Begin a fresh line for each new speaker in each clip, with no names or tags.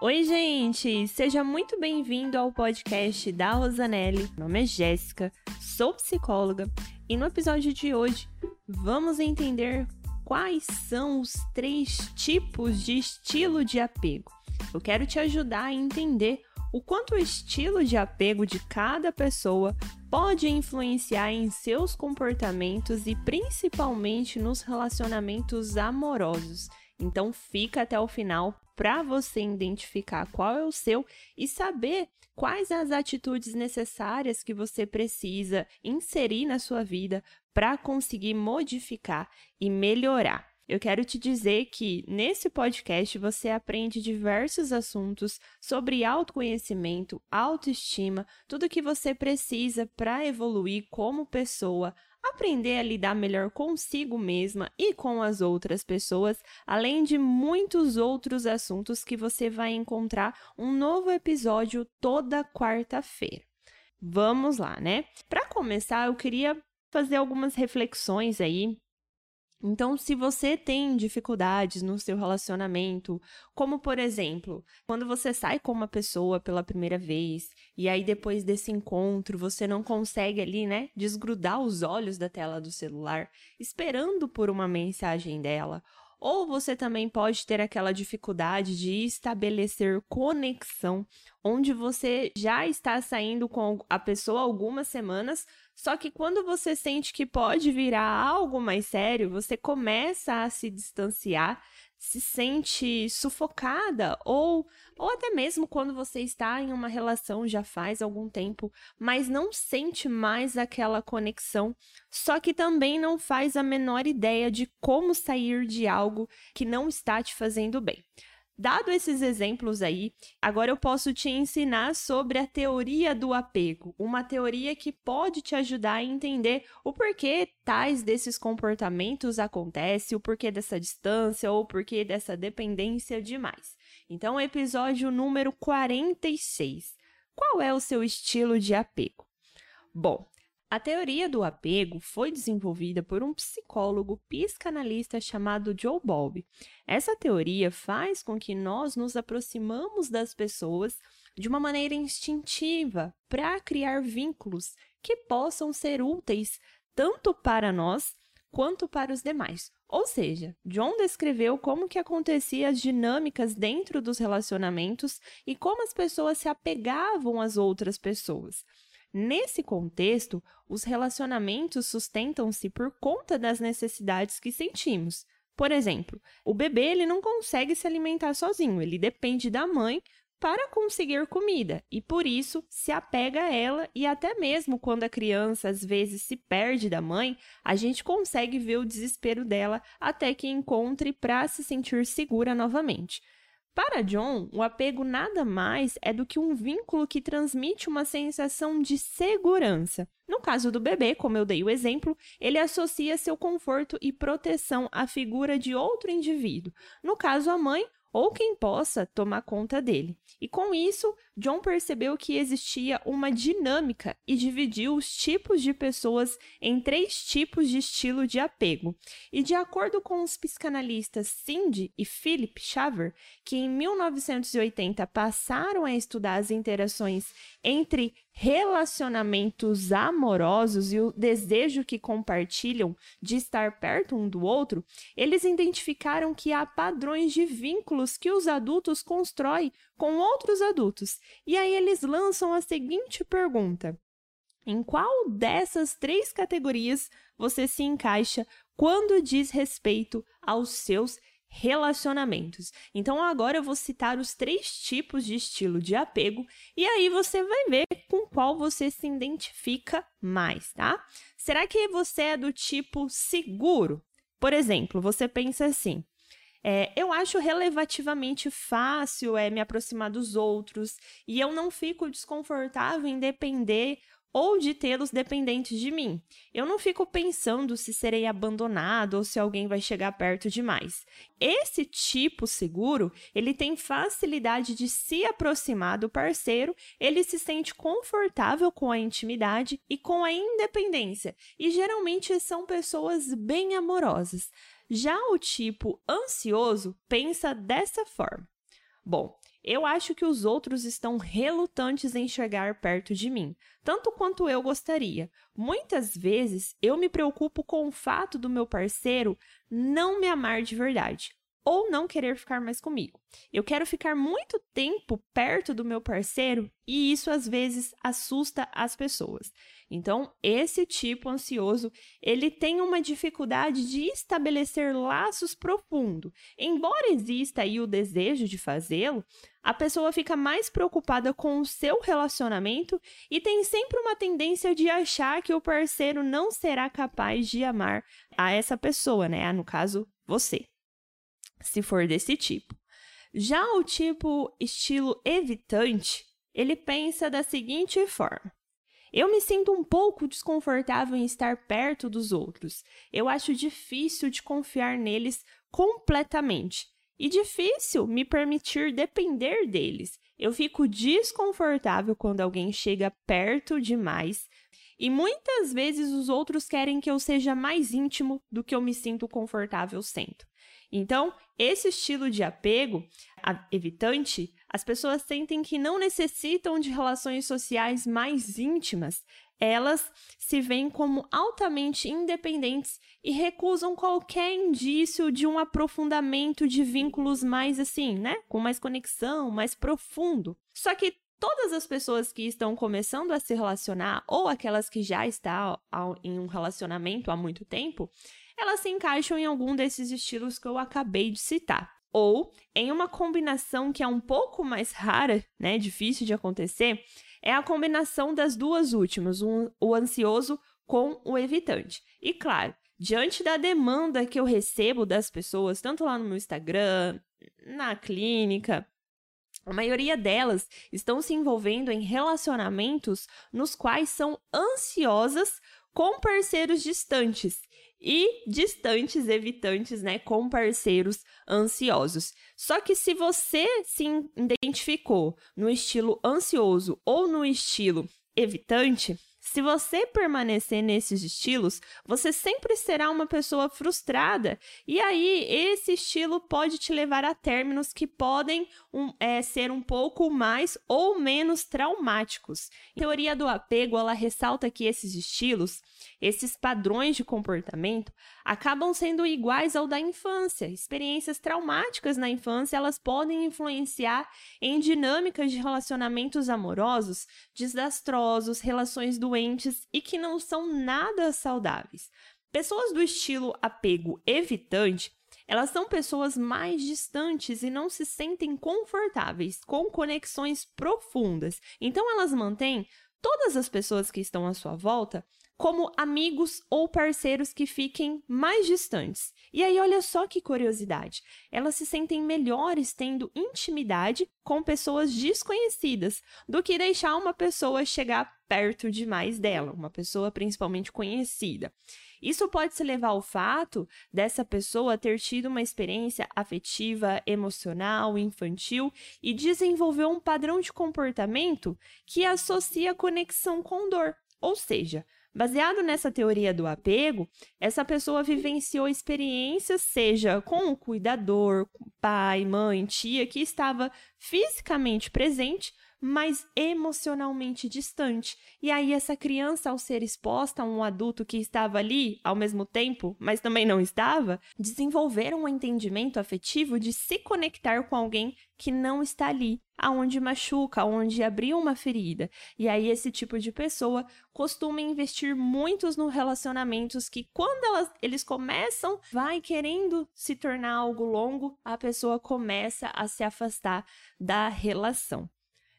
Oi, gente! Seja muito bem-vindo ao podcast da Rosanelli. Meu nome é Jéssica, sou psicóloga e no episódio de hoje vamos entender quais são os três tipos de estilo de apego. Eu quero te ajudar a entender o quanto o estilo de apego de cada pessoa pode influenciar em seus comportamentos e principalmente nos relacionamentos amorosos. Então fica até o final para você identificar qual é o seu e saber quais as atitudes necessárias que você precisa inserir na sua vida para conseguir modificar e melhorar. Eu quero te dizer que nesse podcast você aprende diversos assuntos sobre autoconhecimento, autoestima, tudo que você precisa para evoluir como pessoa, aprender a lidar melhor consigo mesma e com as outras pessoas, além de muitos outros assuntos que você vai encontrar um novo episódio toda quarta-feira. Vamos lá, né? Para começar, eu queria fazer algumas reflexões aí então, se você tem dificuldades no seu relacionamento, como por exemplo, quando você sai com uma pessoa pela primeira vez e aí depois desse encontro você não consegue ali, né, desgrudar os olhos da tela do celular, esperando por uma mensagem dela, ou você também pode ter aquela dificuldade de estabelecer conexão, onde você já está saindo com a pessoa algumas semanas, só que quando você sente que pode virar algo mais sério, você começa a se distanciar, se sente sufocada ou ou até mesmo quando você está em uma relação já faz algum tempo, mas não sente mais aquela conexão, só que também não faz a menor ideia de como sair de algo que não está te fazendo bem. Dado esses exemplos aí, agora eu posso te ensinar sobre a teoria do apego, uma teoria que pode te ajudar a entender o porquê tais desses comportamentos acontecem, o porquê dessa distância ou o porquê dessa dependência demais. Então, episódio número 46. Qual é o seu estilo de apego? Bom, a teoria do apego foi desenvolvida por um psicólogo psicanalista chamado Joe Bowlby. Essa teoria faz com que nós nos aproximamos das pessoas de uma maneira instintiva para criar vínculos que possam ser úteis tanto para nós quanto para os demais. Ou seja, John descreveu como que acontecia as dinâmicas dentro dos relacionamentos e como as pessoas se apegavam às outras pessoas. Nesse contexto, os relacionamentos sustentam-se por conta das necessidades que sentimos. Por exemplo, o bebê ele não consegue se alimentar sozinho, ele depende da mãe para conseguir comida e por isso se apega a ela e até mesmo quando a criança às vezes se perde da mãe, a gente consegue ver o desespero dela até que encontre para se sentir segura novamente. Para John, o apego nada mais é do que um vínculo que transmite uma sensação de segurança. No caso do bebê, como eu dei o exemplo, ele associa seu conforto e proteção à figura de outro indivíduo. No caso, a mãe, ou quem possa tomar conta dele. E com isso, John percebeu que existia uma dinâmica e dividiu os tipos de pessoas em três tipos de estilo de apego. E de acordo com os psicanalistas Cindy e Philip Shaver, que em 1980 passaram a estudar as interações entre relacionamentos amorosos e o desejo que compartilham de estar perto um do outro, eles identificaram que há padrões de vínculos que os adultos constroem com outros adultos. E aí eles lançam a seguinte pergunta: em qual dessas três categorias você se encaixa quando diz respeito aos seus relacionamentos. Então agora eu vou citar os três tipos de estilo de apego e aí você vai ver com qual você se identifica mais, tá? Será que você é do tipo seguro? Por exemplo, você pensa assim: é, eu acho relativamente fácil é, me aproximar dos outros e eu não fico desconfortável em depender ou de tê-los dependentes de mim. Eu não fico pensando se serei abandonado ou se alguém vai chegar perto demais. Esse tipo seguro, ele tem facilidade de se aproximar do parceiro, ele se sente confortável com a intimidade e com a independência, e geralmente são pessoas bem amorosas. Já o tipo ansioso pensa dessa forma: Bom, eu acho que os outros estão relutantes em chegar perto de mim, tanto quanto eu gostaria. Muitas vezes eu me preocupo com o fato do meu parceiro não me amar de verdade ou não querer ficar mais comigo. Eu quero ficar muito tempo perto do meu parceiro e isso às vezes assusta as pessoas. Então, esse tipo ansioso, ele tem uma dificuldade de estabelecer laços profundos. Embora exista aí o desejo de fazê-lo, a pessoa fica mais preocupada com o seu relacionamento e tem sempre uma tendência de achar que o parceiro não será capaz de amar a essa pessoa, né? No caso, você se for desse tipo. Já o tipo estilo evitante, ele pensa da seguinte forma: eu me sinto um pouco desconfortável em estar perto dos outros. Eu acho difícil de confiar neles completamente e difícil me permitir depender deles. Eu fico desconfortável quando alguém chega perto demais e muitas vezes os outros querem que eu seja mais íntimo do que eu me sinto confortável sendo. Então, esse estilo de apego evitante, as pessoas sentem que não necessitam de relações sociais mais íntimas. Elas se veem como altamente independentes e recusam qualquer indício de um aprofundamento de vínculos mais assim, né? Com mais conexão, mais profundo. Só que todas as pessoas que estão começando a se relacionar ou aquelas que já estão em um relacionamento há muito tempo, elas se encaixam em algum desses estilos que eu acabei de citar. Ou em uma combinação que é um pouco mais rara, né, difícil de acontecer, é a combinação das duas últimas, um, o ansioso com o evitante. E claro, diante da demanda que eu recebo das pessoas, tanto lá no meu Instagram, na clínica, a maioria delas estão se envolvendo em relacionamentos nos quais são ansiosas com parceiros distantes e distantes evitantes, né, com parceiros ansiosos. Só que se você se identificou no estilo ansioso ou no estilo evitante, se você permanecer nesses estilos, você sempre será uma pessoa frustrada. E aí, esse estilo pode te levar a términos que podem um, é, ser um pouco mais ou menos traumáticos. A teoria do apego, ela ressalta que esses estilos esses padrões de comportamento acabam sendo iguais ao da infância. Experiências traumáticas na infância, elas podem influenciar em dinâmicas de relacionamentos amorosos desastrosos, relações doentes e que não são nada saudáveis. Pessoas do estilo apego evitante elas são pessoas mais distantes e não se sentem confortáveis com conexões profundas. Então, elas mantêm todas as pessoas que estão à sua volta como amigos ou parceiros que fiquem mais distantes. E aí, olha só que curiosidade: elas se sentem melhores tendo intimidade com pessoas desconhecidas do que deixar uma pessoa chegar perto demais dela, uma pessoa principalmente conhecida. Isso pode se levar ao fato dessa pessoa ter tido uma experiência afetiva, emocional, infantil e desenvolver um padrão de comportamento que associa conexão com dor. Ou seja, Baseado nessa teoria do apego, essa pessoa vivenciou experiências, seja com o cuidador, pai, mãe, tia, que estava fisicamente presente, mas emocionalmente distante. E aí, essa criança, ao ser exposta a um adulto que estava ali ao mesmo tempo, mas também não estava, desenvolveram um entendimento afetivo de se conectar com alguém que não está ali, aonde machuca, aonde abriu uma ferida. E aí esse tipo de pessoa costuma investir muitos nos relacionamentos que quando elas, eles começam, vai querendo se tornar algo longo, a pessoa começa a se afastar da relação.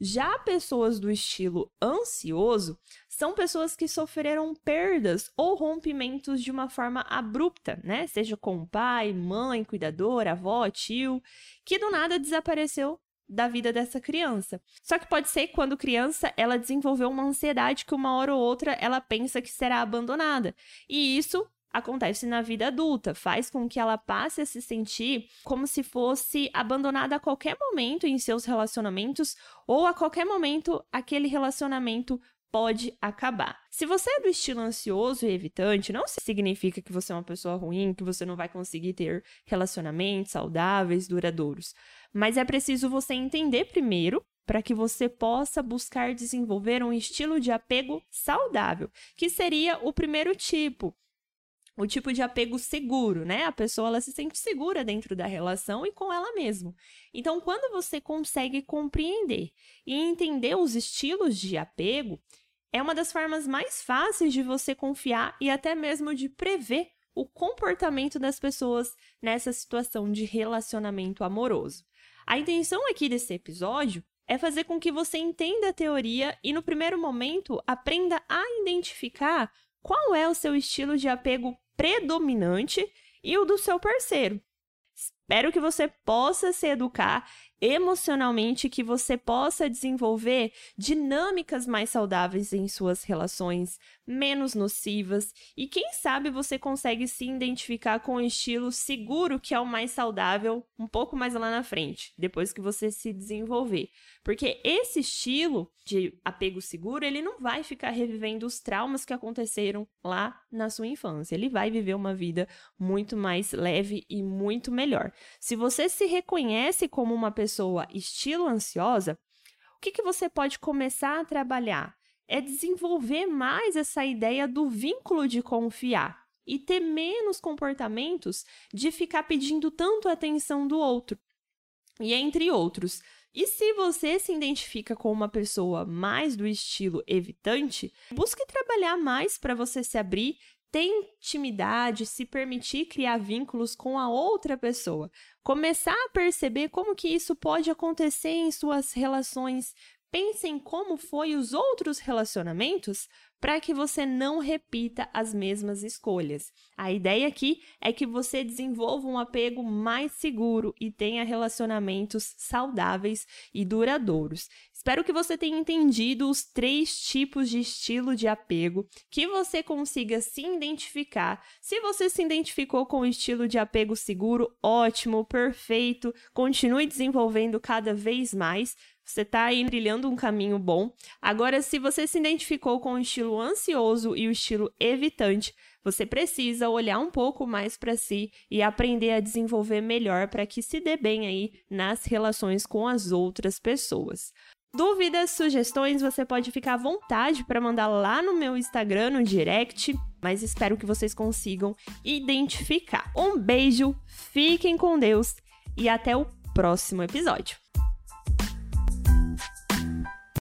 Já pessoas do estilo ansioso são pessoas que sofreram perdas ou rompimentos de uma forma abrupta, né? Seja com pai, mãe, cuidador, avó, tio, que do nada desapareceu da vida dessa criança. Só que pode ser que quando criança ela desenvolveu uma ansiedade que uma hora ou outra ela pensa que será abandonada. E isso acontece na vida adulta, faz com que ela passe a se sentir como se fosse abandonada a qualquer momento em seus relacionamentos ou a qualquer momento aquele relacionamento pode acabar. Se você é do estilo ansioso e evitante, não significa que você é uma pessoa ruim, que você não vai conseguir ter relacionamentos saudáveis, duradouros. Mas é preciso você entender primeiro para que você possa buscar desenvolver um estilo de apego saudável, que seria o primeiro tipo. O tipo de apego seguro, né? A pessoa ela se sente segura dentro da relação e com ela mesma. Então, quando você consegue compreender e entender os estilos de apego, é uma das formas mais fáceis de você confiar e até mesmo de prever o comportamento das pessoas nessa situação de relacionamento amoroso. A intenção aqui desse episódio é fazer com que você entenda a teoria e, no primeiro momento, aprenda a identificar qual é o seu estilo de apego predominante e o do seu parceiro. Espero que você possa se educar emocionalmente, que você possa desenvolver dinâmicas mais saudáveis em suas relações, menos nocivas, e quem sabe você consegue se identificar com o estilo seguro que é o mais saudável um pouco mais lá na frente, depois que você se desenvolver. Porque esse estilo de apego seguro, ele não vai ficar revivendo os traumas que aconteceram lá na sua infância. Ele vai viver uma vida muito mais leve e muito melhor. Se você se reconhece como uma pessoa estilo ansiosa, o que, que você pode começar a trabalhar? É desenvolver mais essa ideia do vínculo de confiar e ter menos comportamentos de ficar pedindo tanto atenção do outro. E entre outros, e se você se identifica com uma pessoa mais do estilo evitante, busque trabalhar mais para você se abrir ter intimidade, se permitir criar vínculos com a outra pessoa, começar a perceber como que isso pode acontecer em suas relações. Pense em como foi os outros relacionamentos para que você não repita as mesmas escolhas. A ideia aqui é que você desenvolva um apego mais seguro e tenha relacionamentos saudáveis e duradouros. Espero que você tenha entendido os três tipos de estilo de apego, que você consiga se identificar. Se você se identificou com o estilo de apego seguro, ótimo, perfeito, continue desenvolvendo cada vez mais. Você está aí trilhando um caminho bom. Agora, se você se identificou com o estilo ansioso e o estilo evitante, você precisa olhar um pouco mais para si e aprender a desenvolver melhor para que se dê bem aí nas relações com as outras pessoas. Dúvidas, sugestões, você pode ficar à vontade para mandar lá no meu Instagram, no direct, mas espero que vocês consigam identificar. Um beijo, fiquem com Deus e até o próximo episódio.